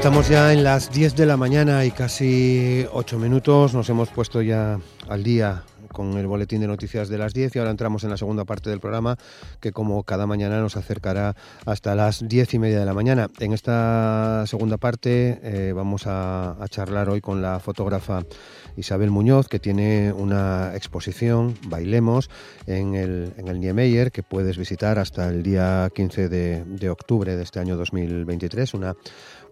Estamos ya en las 10 de la mañana y casi 8 minutos. Nos hemos puesto ya al día con el boletín de noticias de las 10 y ahora entramos en la segunda parte del programa que como cada mañana nos acercará hasta las 10 y media de la mañana. En esta segunda parte eh, vamos a, charlar hoy con la fotógrafa Isabel Muñoz que tiene una exposición, Bailemos, en el, en el Niemeyer que puedes visitar hasta el día 15 de, de octubre de este año 2023. Una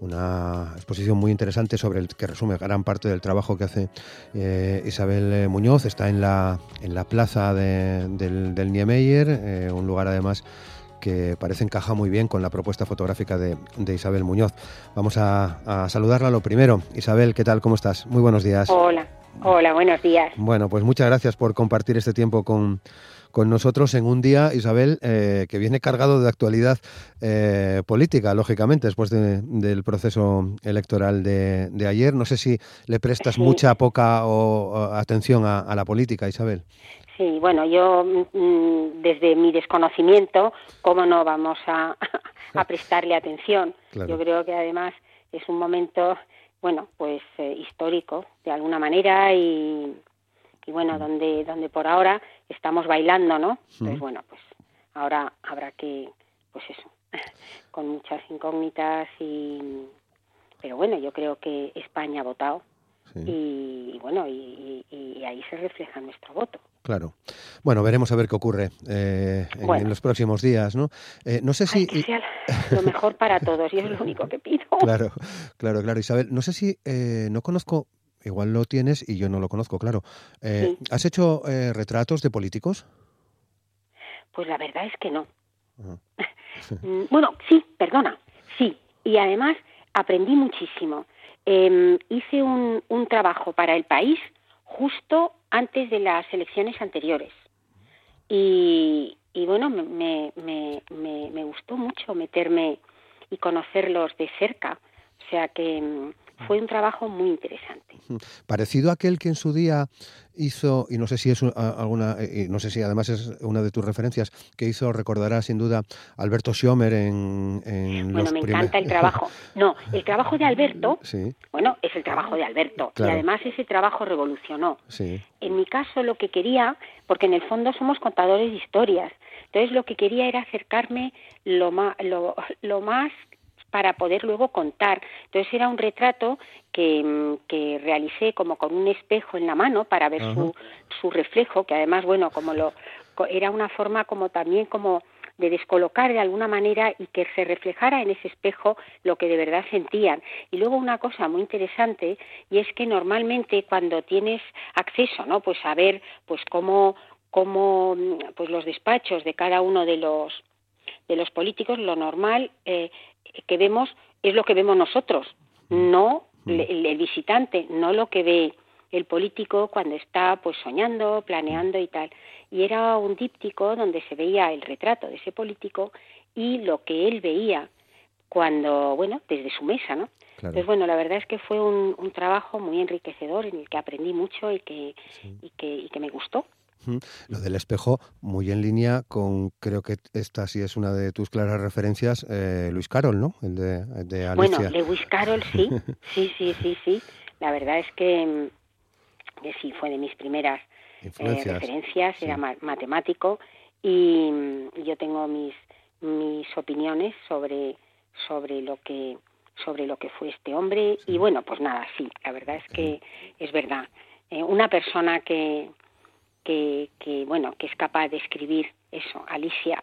una exposición muy interesante sobre el que resume gran parte del trabajo que hace eh, Isabel eh, Muñoz. Está en la, en la plaza del, del, Niemeyer, eh, un lugar además que parece encaja muy bien con la propuesta fotográfica de, Isabel Muñoz. Vamos a, a, saludarla lo primero. Isabel, ¿qué tal? ¿Cómo estás? Muy buenos días. Hola, hola, buenos días. Bueno, pues muchas gracias por compartir este tiempo con, con nosotros en un día, Isabel, eh, que viene cargado de actualidad eh, política, lógicamente, después del proceso electoral de, ayer. No sé si le prestas mucha, poca o, atención a, la política, Isabel. Sí, bueno, yo mm, desde mi desconocimiento, ¿cómo no vamos a, prestarle atención? Yo creo que además es un momento, bueno, pues eh, histórico de alguna manera y, y bueno, mm. donde, donde por ahora estamos bailando, ¿no? Entonces, bueno, pues ahora habrá que, pues eso, con muchas incógnitas y... Pero bueno, yo creo que España ha votado y, bueno, y, ahí se refleja nuestro voto. Claro. Bueno, veremos a ver qué ocurre eh, en, los próximos días, ¿no? Eh, no sé si... que sea lo mejor para todos y es lo único que pido. Claro, claro, claro. Isabel, no sé si... Eh, no conozco igual lo tienes y yo no lo conozco, claro. Eh, ¿Has hecho eh, retratos de políticos? Pues la verdad es que no. Mm, bueno, sí, perdona, sí. Y además aprendí muchísimo. Em, hice un, un trabajo para el país justo antes de las elecciones anteriores. Y, y bueno, me, me, me, me, gustó mucho meterme y conocerlos de cerca. O sea que mm, fue un trabajo muy interesante. Parecido a aquel que en su día hizo, y no sé si es alguna, eh, y no sé si además es una de tus referencias, que hizo, recordará sin duda, Alberto Schomer en... en bueno, me encanta el trabajo. No, el trabajo de Alberto, sí. bueno, es el trabajo de Alberto, y además ese trabajo revolucionó. Sí. En mi caso lo que quería, porque en el fondo somos contadores de historias, entonces lo que quería era acercarme lo más, lo, lo más para poder luego contar. Entonces era un retrato que, mm, que realicé como con un espejo en la mano para ver su, su reflejo, que además, bueno, como lo era una forma como también como de descolocar de alguna manera y que se reflejara en ese espejo lo que de verdad sentían. Y luego una cosa muy interesante y es que normalmente cuando tienes acceso, ¿no? Pues a ver pues cómo cómo pues los despachos de cada uno de los de los políticos lo normal eh, que vemos es lo que vemos nosotros, no mm. el, visitante, no lo que ve el político cuando está pues soñando, planeando y tal. Y era un díptico donde se veía el retrato de ese político y lo que él veía cuando, bueno, desde su mesa, ¿no? Entonces, bueno, la verdad es que fue un, un, trabajo muy enriquecedor en el que aprendí mucho y que, y que, y que me gustó. Lo del espejo, muy en línea con, creo que esta sí es una de tus claras referencias, eh, Luis Carol, ¿no? El de, de Alicia. Bueno, Luis Carol sí, sí, sí, sí, sí. La verdad es que, que sí, fue de mis primeras eh, referencias, era matemático. Y, yo tengo mis, mis opiniones sobre, sobre lo que sobre lo que fue este hombre. Y bueno pues nada sí la verdad es que es verdad. Eh, una persona que que, bueno que es capaz de escribir eso Alicia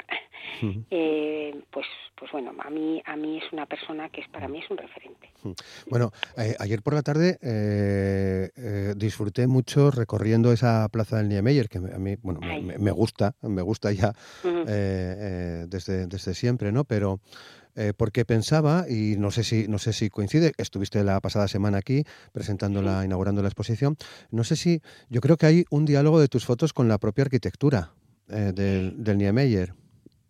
eh, pues pues bueno a mí a mí es una persona que es para mí es un referente. Bueno eh, ayer por la tarde eh, disfruté mucho recorriendo esa plaza del Niemeyer que a mí bueno me, gusta me gusta ya desde desde siempre no pero porque pensaba y no sé si no sé si coincide estuviste la pasada semana aquí presentándola inaugurando la exposición no sé si yo creo que hay un diálogo de tus fotos con la propia arquitectura del, del Niemeyer.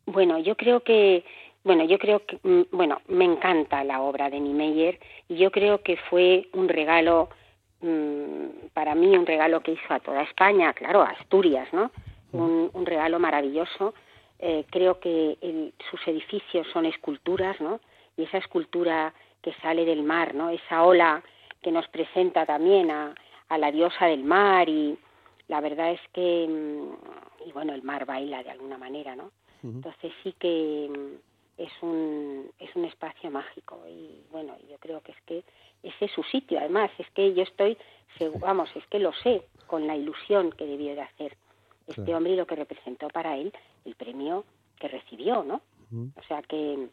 Bueno, yo creo que bueno, yo creo que, mm, bueno, me encanta la obra de Niemeyer y yo creo que fue un regalo, mm, para mí un regalo que hizo a toda España, claro, a Asturias, ¿no? Un, regalo maravilloso. Eh, creo que sus edificios son esculturas, ¿no? Y esa escultura que sale del mar, ¿no? Esa ola que nos presenta también a, a la diosa del mar y la verdad es que, mm, y bueno, el mar baila de alguna manera, ¿no? Entonces sí que es un, es un espacio mágico y bueno, yo creo que es que ese es su sitio, además, es que yo estoy, vamos, es que lo sé con la ilusión que debió de hacer este hombre y lo que representó para él el premio que recibió, ¿no? O sea que,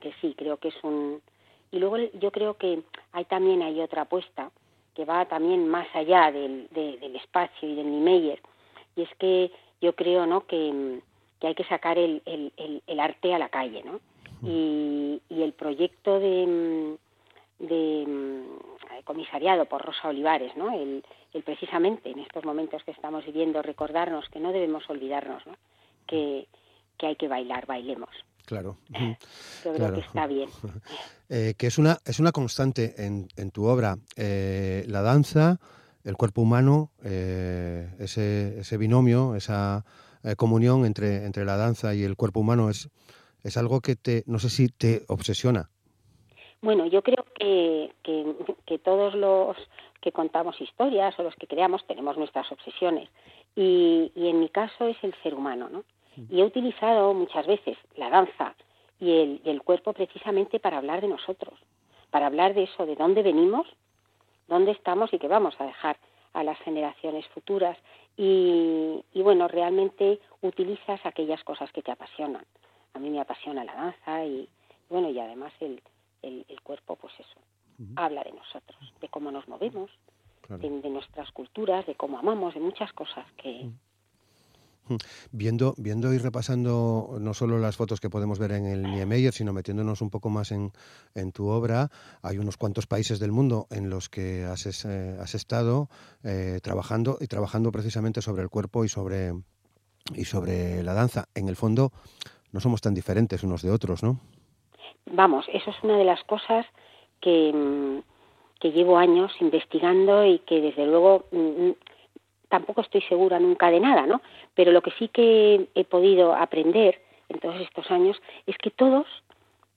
que sí, creo que es un... Y luego yo creo que hay también hay otra apuesta que va también más allá del, del espacio y del Niemeyer, y es que yo creo, ¿no?, que que hay que sacar el, el, arte a la calle, ¿no? Y, el proyecto de, de, comisariado por Rosa Olivares, ¿no? El, precisamente en estos momentos que estamos viviendo recordarnos que no debemos olvidarnos, ¿no? Que, que hay que bailar, bailemos. Claro. Yo creo que está bien. Eh, que es una, es una constante en, en tu obra, eh, la danza, el cuerpo humano, eh, ese, ese binomio, esa eh, comunión entre, entre la danza y el cuerpo humano es, es algo que te, no sé si te obsesiona. Bueno, yo creo que, que, todos los que contamos historias o los que creamos tenemos nuestras obsesiones. Y, y en mi caso es el ser humano, ¿no? Y he utilizado muchas veces la danza y el, y el cuerpo precisamente para hablar de nosotros, para hablar de eso, de dónde venimos, dónde estamos y qué vamos a dejar a las generaciones futuras. Y, bueno, realmente utilizas aquellas cosas que te apasionan. A mí me apasiona la danza y bueno, y además el, el, cuerpo, pues eso, habla de nosotros, de cómo nos movemos, de, nuestras culturas, de cómo amamos, de muchas cosas que, Viendo, viendo y repasando no solo las fotos que podemos ver en el Niemeyer, sino metiéndonos un poco más en, en tu obra, hay unos cuantos países del mundo en los que has, eh, has estado eh, trabajando y trabajando precisamente sobre el cuerpo y sobre, y sobre la danza. En el fondo, no somos tan diferentes unos de otros, ¿no? Vamos, eso es una de las cosas que, mm, que llevo años investigando y que desde luego mm, tampoco estoy segura nunca de nada, ¿no? Pero lo que sí que he podido aprender en todos estos años es que todos,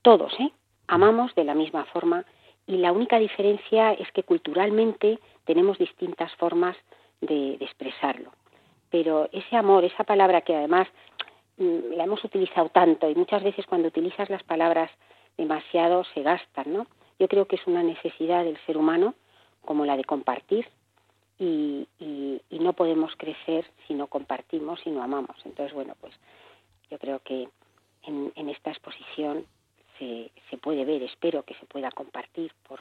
todos, ¿eh? amamos de la misma forma y la única diferencia es que culturalmente tenemos distintas formas de, expresarlo. Pero ese amor, esa palabra que además mm, la hemos utilizado tanto y muchas veces cuando utilizas las palabras demasiado se gastan, ¿no? Yo creo que es una necesidad del ser humano como la de compartir, y, y, no podemos crecer si no compartimos y no amamos. Entonces, bueno, pues yo creo que en, en esta exposición se, se, puede ver, espero que se pueda compartir por,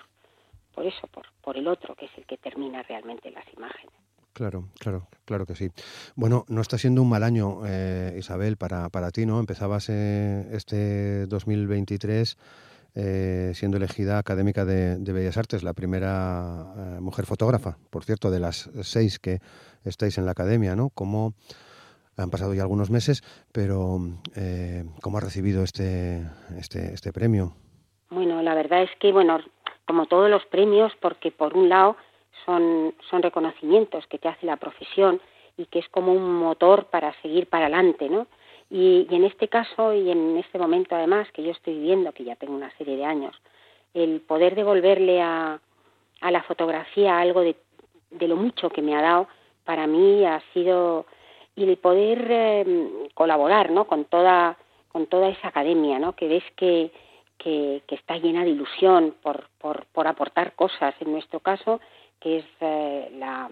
por eso, por, por el otro, que es el que termina realmente las imágenes. Claro, claro, claro que sí. Bueno, no está siendo un mal año, eh, Isabel, para, para ti, ¿no? Empezabas eh, este 2023 eh, siendo elegida académica de, Bellas Artes, la primera eh, mujer fotógrafa, por cierto, de las seis que estáis en la academia, ¿no? ¿Cómo han pasado ya algunos meses, pero eh, cómo ha recibido este, este, este premio? Bueno, la verdad es que, bueno, como todos los premios, porque por un lado son, son reconocimientos que te hace la profesión y que es como un motor para seguir para adelante, ¿no? Y, en este caso y en este momento además que yo estoy viviendo, que ya tengo una serie de años, el poder devolverle a, a la fotografía algo de, de, lo mucho que me ha dado, para mí ha sido y el poder em, colaborar ¿no? con toda con toda esa academia ¿no? que ves que, que, está llena de ilusión por, por, por aportar cosas en nuestro caso que es eh, la,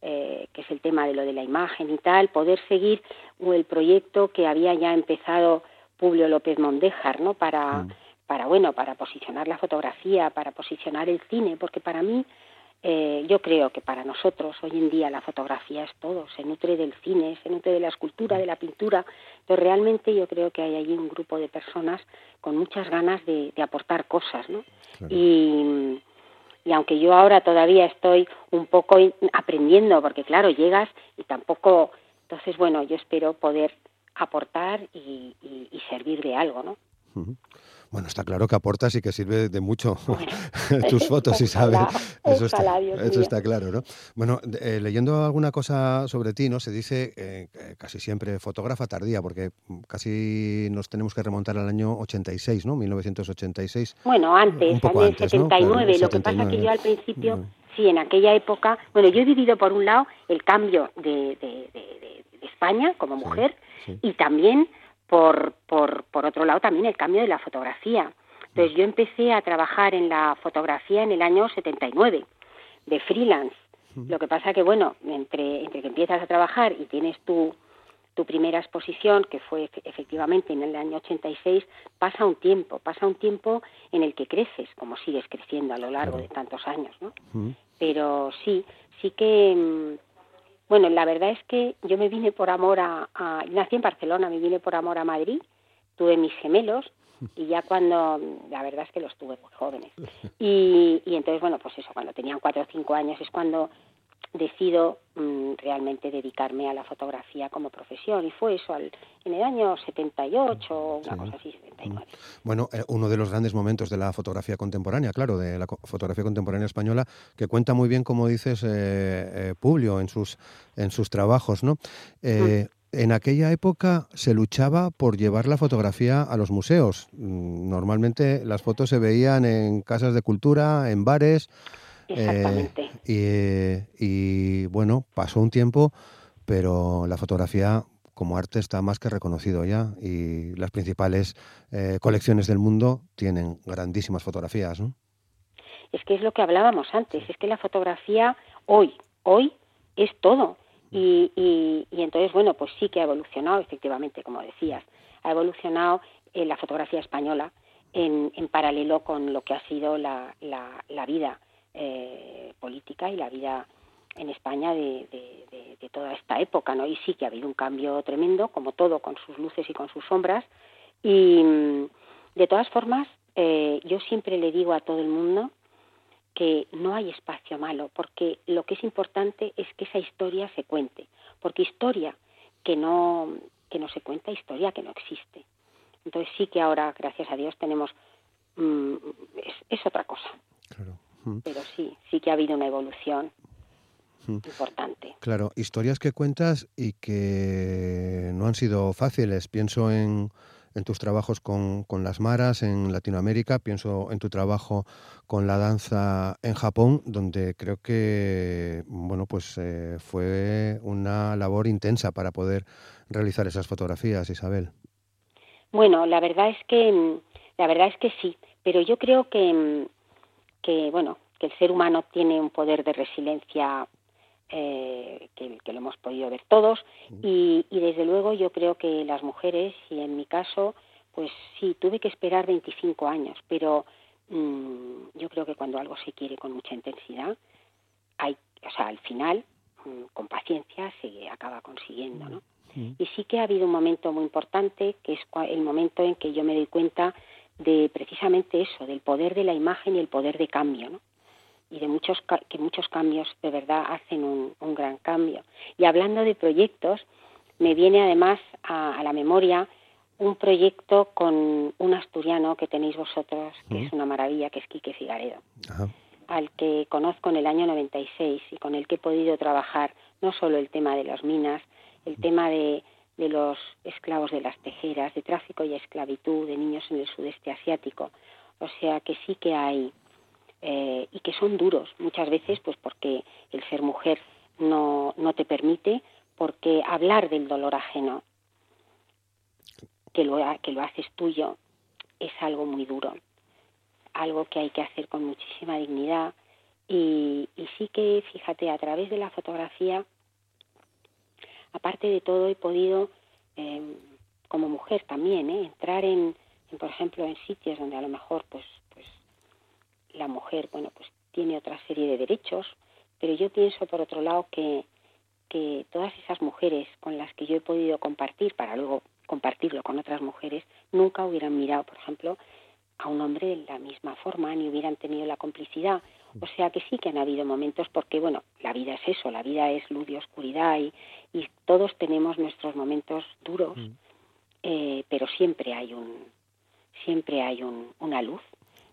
eh, que es el tema de lo de la imagen y tal, poder seguir el proyecto que había ya empezado Publio López Mondéjar, ¿no? Para, mm. para, bueno, para posicionar la fotografía, para posicionar el cine, porque para mí, eh, yo creo que para nosotros hoy en día la fotografía es todo, se nutre del cine, se nutre de la escultura, de la pintura, pero realmente yo creo que hay allí un grupo de personas con muchas ganas de, aportar cosas, ¿no? Y y aunque yo ahora todavía estoy un poco aprendiendo, porque claro, llegas y tampoco Entonces, bueno, yo espero poder aportar y, servir de algo, ¿no? Bueno, está claro que aportas y que sirve de mucho tus fotos. Eso, está, eso está claro, ¿no? Bueno, eh, leyendo alguna cosa sobre ti, ¿no? Se dice eh, casi siempre fotógrafa tardía, porque casi nos tenemos que remontar al año 86, ¿no? 1986. Bueno, antes, Un poco antes, 79. Lo que pasa es que yo al principio, sí, en aquella época, bueno, yo he vivido por un lado el cambio de, España como mujer y también por, por, por otro lado también el cambio de la fotografía. Entonces yo empecé a trabajar en la fotografía en el año 79, de freelance. Lo que pasa que, bueno, entre, entre que empiezas a trabajar y tienes tu, tu primera exposición, que fue efectivamente en el año 86, pasa un tiempo, pasa un tiempo en el que creces, como sigues creciendo a lo largo de tantos años, ¿no? Pero sí, sí que mm, bueno, la verdad es que yo me vine por amor a, Nací en Barcelona, me vine por amor a Madrid, tuve mis gemelos y ya cuando. La verdad es que los tuve muy jóvenes. Y, y entonces, bueno, pues eso, cuando tenían cuatro o cinco años es cuando decido mm, realmente dedicarme a la fotografía como profesión y fue eso en el año 78 una cosa así 79 bueno eh, uno de los grandes momentos de la fotografía contemporánea claro de la fotografía contemporánea española que cuenta muy bien como dices eh, eh, Publio en sus en sus trabajos no mm. En aquella época se luchaba por llevar la fotografía a los museos. Mm, normalmente las fotos se veían en casas de cultura, en bares, Exactamente. Eh, y, bueno, pasó un tiempo, pero la fotografía como arte está más que reconocido ya y las principales eh, colecciones del mundo tienen grandísimas fotografías, ¿no? Es que es lo que hablábamos antes, es que la fotografía hoy, hoy es todo. Y, y, entonces, bueno, pues sí que ha evolucionado, efectivamente, como decías, ha evolucionado eh, la fotografía española en, en, paralelo con lo que ha sido la, la, la vida eh, política y la vida en España de, toda esta época, ¿no? Y sí que ha habido un cambio tremendo, como todo, con sus luces y con sus sombras. Y de todas formas, eh, yo siempre le digo a todo el mundo que no hay espacio malo, porque lo que es importante es que esa historia se cuente, porque historia que no que no se cuenta, historia que no existe. Entonces sí que ahora, gracias a Dios, tenemos mm, es, es otra cosa. Claro. Pero sí, sí que ha habido una evolución importante. Claro, historias que cuentas y que no han sido fáciles. Pienso en, en tus trabajos con, con, las maras en Latinoamérica, pienso en tu trabajo con la danza en Japón, donde creo que bueno pues eh, fue una labor intensa para poder realizar esas fotografías, Isabel. Bueno, la verdad es que la verdad es que sí, pero yo creo que que bueno que el ser humano tiene un poder de resiliencia eh, que, lo hemos podido ver todos. Y, desde luego yo creo que las mujeres y en mi caso pues sí tuve que esperar 25 años pero mm, yo creo que cuando algo se quiere con mucha intensidad hay o sea al final mm, con paciencia se acaba consiguiendo no y sí que ha habido un momento muy importante que es el momento en que yo me doy cuenta de precisamente eso, del poder de la imagen y el poder de cambio, ¿no? y de muchos que muchos cambios de verdad hacen un, un gran cambio. Y hablando de proyectos, me viene además a, la memoria un proyecto con un asturiano que tenéis vosotros, que es una maravilla, que es Quique Figaredo, al que conozco en el año 96 y con el que he podido trabajar no solo el tema de las minas, el tema de de los esclavos de las tejeras, de tráfico y esclavitud de niños en el sudeste asiático. O sea que sí que hay eh, y que son duros muchas veces, pues porque el ser mujer no, no te permite, porque hablar del dolor ajeno, que lo, que lo haces tuyo, es algo muy duro, algo que hay que hacer con muchísima dignidad y, y sí que, fíjate, a través de la fotografía aparte de todo he podido em, como mujer también ¿eh? entrar en, por ejemplo en sitios donde a lo mejor pues pues la mujer bueno pues tiene otra serie de derechos pero yo pienso por otro lado que que todas esas mujeres con las que yo he podido compartir para luego compartirlo con otras mujeres nunca hubieran mirado por ejemplo a un hombre de la misma forma ni hubieran tenido la complicidad O sea que sí que han habido momentos porque, bueno, la vida es eso, la vida es luz y oscuridad y, y todos tenemos nuestros momentos duros, mm. eh, pero siempre hay un siempre hay un, una luz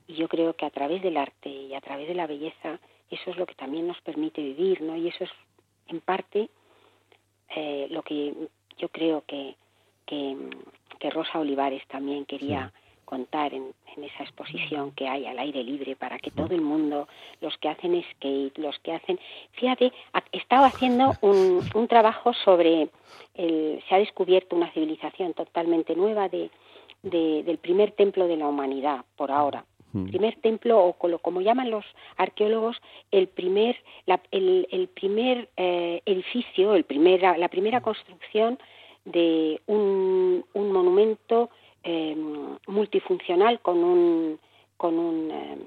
y yo creo que a través del arte y a través de la belleza eso es lo que también nos permite vivir, ¿no? Y eso es en parte eh, lo que yo creo que, que, Rosa Olivares también quería contar en, esa exposición que hay al aire libre para que todo el mundo, los que hacen skate, los que hacen... Fíjate, estaba haciendo un, un trabajo sobre... El, se ha descubierto una civilización totalmente nueva de, del primer templo de la humanidad, por ahora. Primer templo, o como, llaman los arqueólogos, el primer, el, primer eh, edificio, el primer, la primera construcción de un, un monumento Em, multifuncional con un con un em,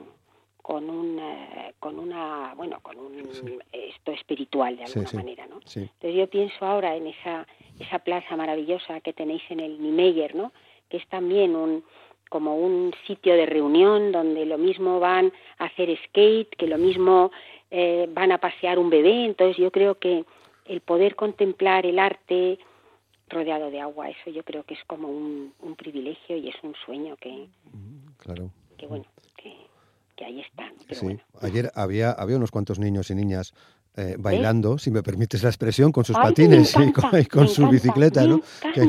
con un eh, con una bueno con un esto espiritual de alguna manera no entonces yo pienso ahora en esa esa plaza maravillosa que tenéis en el Niemeyer no que es también un como un sitio de reunión donde lo mismo van a hacer skate que lo mismo eh, van a pasear un bebé. Entonces yo creo que el poder contemplar el arte rodeado de agua. Eso yo creo que es como un, privilegio y es un sueño que, claro. que bueno, que, ahí están. sí. Ayer había, había unos cuantos niños y niñas eh, bailando, si me permites la expresión, con sus patines y con, su bicicleta, ¿no? Que,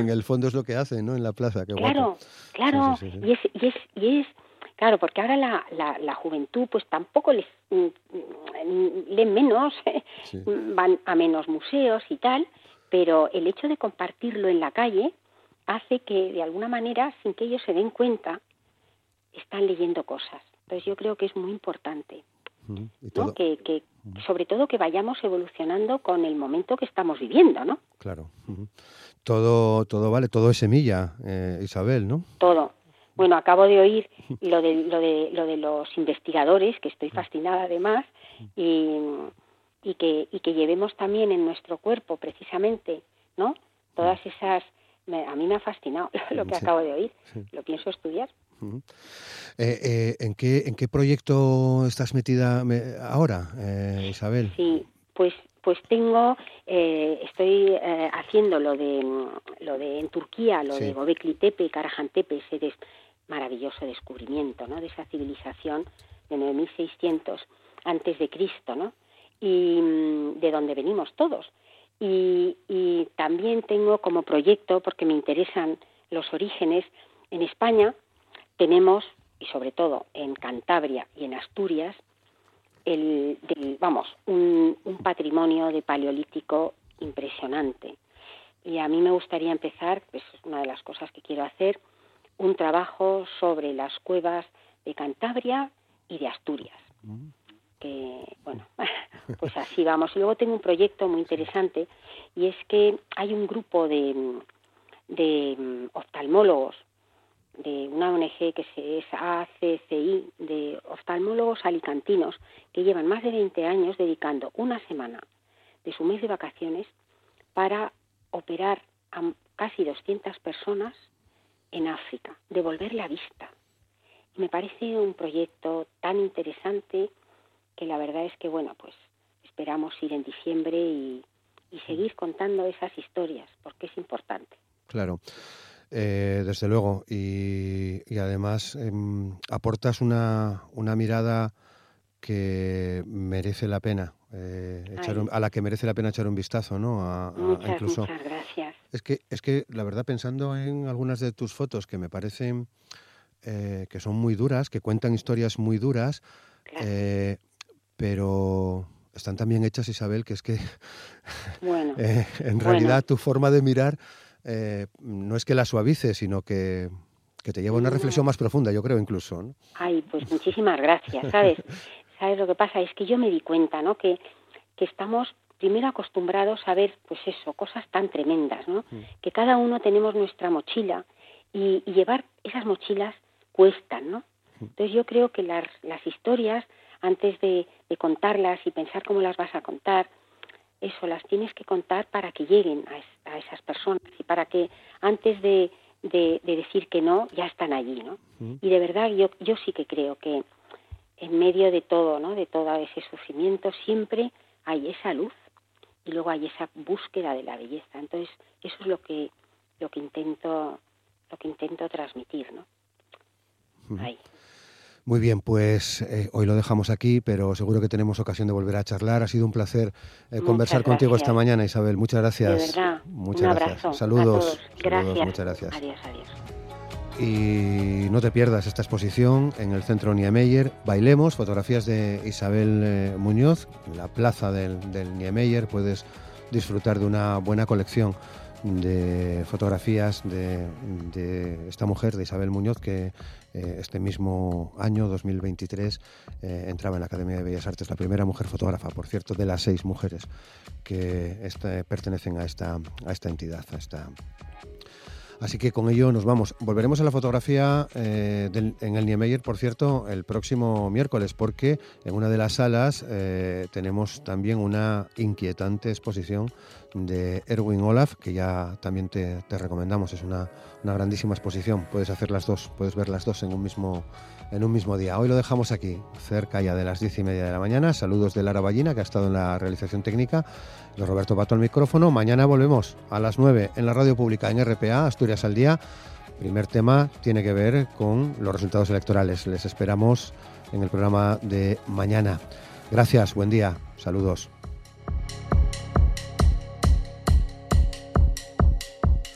en el fondo es lo que hacen, ¿no? En la plaza. Qué claro, claro. y, es, y, es, y es, claro, porque ahora la, la, la juventud pues tampoco les mm, mm, leen menos, van a menos museos y tal, pero el hecho de compartirlo en la calle hace que de alguna manera, sin que ellos se den cuenta, están leyendo cosas. Entonces yo creo que es muy importante. que, sobre todo que vayamos evolucionando con el momento que estamos viviendo, ¿no? Claro. Todo, todo vale, todo es semilla, eh, Isabel, ¿no? Todo. Bueno, acabo de oír lo de, lo de, lo de los investigadores, que estoy fascinada además, y y que, y que llevemos también en nuestro cuerpo precisamente, ¿no? Todas esas... a mí me ha fascinado lo que acabo de oír, lo pienso estudiar. Eh, eh, ¿en, qué, ¿En qué proyecto estás metida ahora, eh, Isabel? Sí, pues pues tengo, estoy haciendo lo de, lo de en Turquía, lo de Gobekli Tepe y Karajan Tepe, ese maravilloso descubrimiento, ¿no? De esa civilización de 9600 antes de Cristo, ¿no? Y mm, de donde venimos todos. Y, y también tengo como proyecto, porque me interesan los orígenes, en España tenemos, y sobre todo en Cantabria y en Asturias, el, vamos, un, un patrimonio de paleolítico impresionante. Y a mí me gustaría empezar, pues es una de las cosas que quiero hacer, un trabajo sobre las cuevas de Cantabria y de Asturias. Mm que, pues así vamos. Y luego tengo un proyecto muy interesante y es que hay un grupo de, de mm, oftalmólogos de una ONG que es ACCI, de oftalmólogos alicantinos, que llevan más de 20 años dedicando una semana de su mes de vacaciones para operar a casi 200 personas en África, devolver la vista. Y me parece un proyecto tan interesante que la verdad es que, bueno, pues esperamos ir en diciembre y, seguir contando esas historias, porque es importante. Claro. Eh, desde luego, y, además em, aportas una, una, mirada que merece la pena, eh, echar a la que merece la pena echar un vistazo, ¿no? A, muchas, incluso, muchas gracias. Es que, es que la verdad, pensando en algunas de tus fotos que me parecen eh, que son muy duras, que cuentan historias muy duras, pero están tan bien hechas, Isabel, que es que bueno, eh, en realidad tu forma de mirar eh, no es que la suavice, sino que, te lleva a una reflexión más profunda, yo creo incluso. ¿no? Ay, pues muchísimas gracias, ¿sabes? ¿Sabes lo que pasa? Es que yo me di cuenta, ¿no? Que, que estamos primero acostumbrados a ver, pues eso, cosas tan tremendas, ¿no? Mm. Que cada uno tenemos nuestra mochila y, y llevar esas mochilas cuestan, ¿no? Mm. Entonces yo creo que las, las historias antes de, contarlas y pensar cómo las vas a contar, eso las tienes que contar para que lleguen a, esas personas y para que antes de, decir que no, ya están allí, ¿no? Y de verdad yo, yo sí que creo que, en medio de todo, ¿no? De todo ese sufrimiento, siempre hay esa luz y luego hay esa búsqueda de la belleza. Entonces, eso es lo que lo que intento lo que intento transmitir, ¿no? Ahí. Muy bien, pues eh, hoy lo dejamos aquí, pero seguro que tenemos ocasión de volver a charlar. Ha sido un placer eh, conversar contigo esta mañana, Isabel. Muchas gracias. De verdad. Muchas un gracias. Abrazo saludos. Gracias. muchas gracias. Adiós, adiós. Y no te pierdas esta exposición en el Centro Niemeyer. Bailemos, fotografías de Isabel eh, Muñoz. En la plaza del, del Niemeyer puedes disfrutar de una buena colección de fotografías de, esta mujer, de Isabel Muñoz, que eh, este mismo año, 2023, eh, entraba en la Academia de Bellas Artes, la primera mujer fotógrafa, por cierto, de las seis mujeres que este, pertenecen a esta, a esta entidad, a esta Así que con ello nos vamos. Volveremos a la fotografía eh, en el Niemeyer, por cierto, el próximo miércoles, porque en una de las salas eh, tenemos también una inquietante exposición de Erwin Olaf, que ya también te, recomendamos. Es una, una, grandísima exposición. Puedes hacer las dos, puedes ver las dos en un mismo en un mismo día. Hoy lo dejamos aquí, cerca ya de las diez y media de la mañana. Saludos de Lara Ballina, que ha estado en la realización técnica, de Roberto Pato al micrófono. Mañana volvemos a las nueve en la radio pública en RPA, Asturias al Día. Primer tema tiene que ver con los resultados electorales. Les esperamos en el programa de mañana. Gracias, buen día, saludos.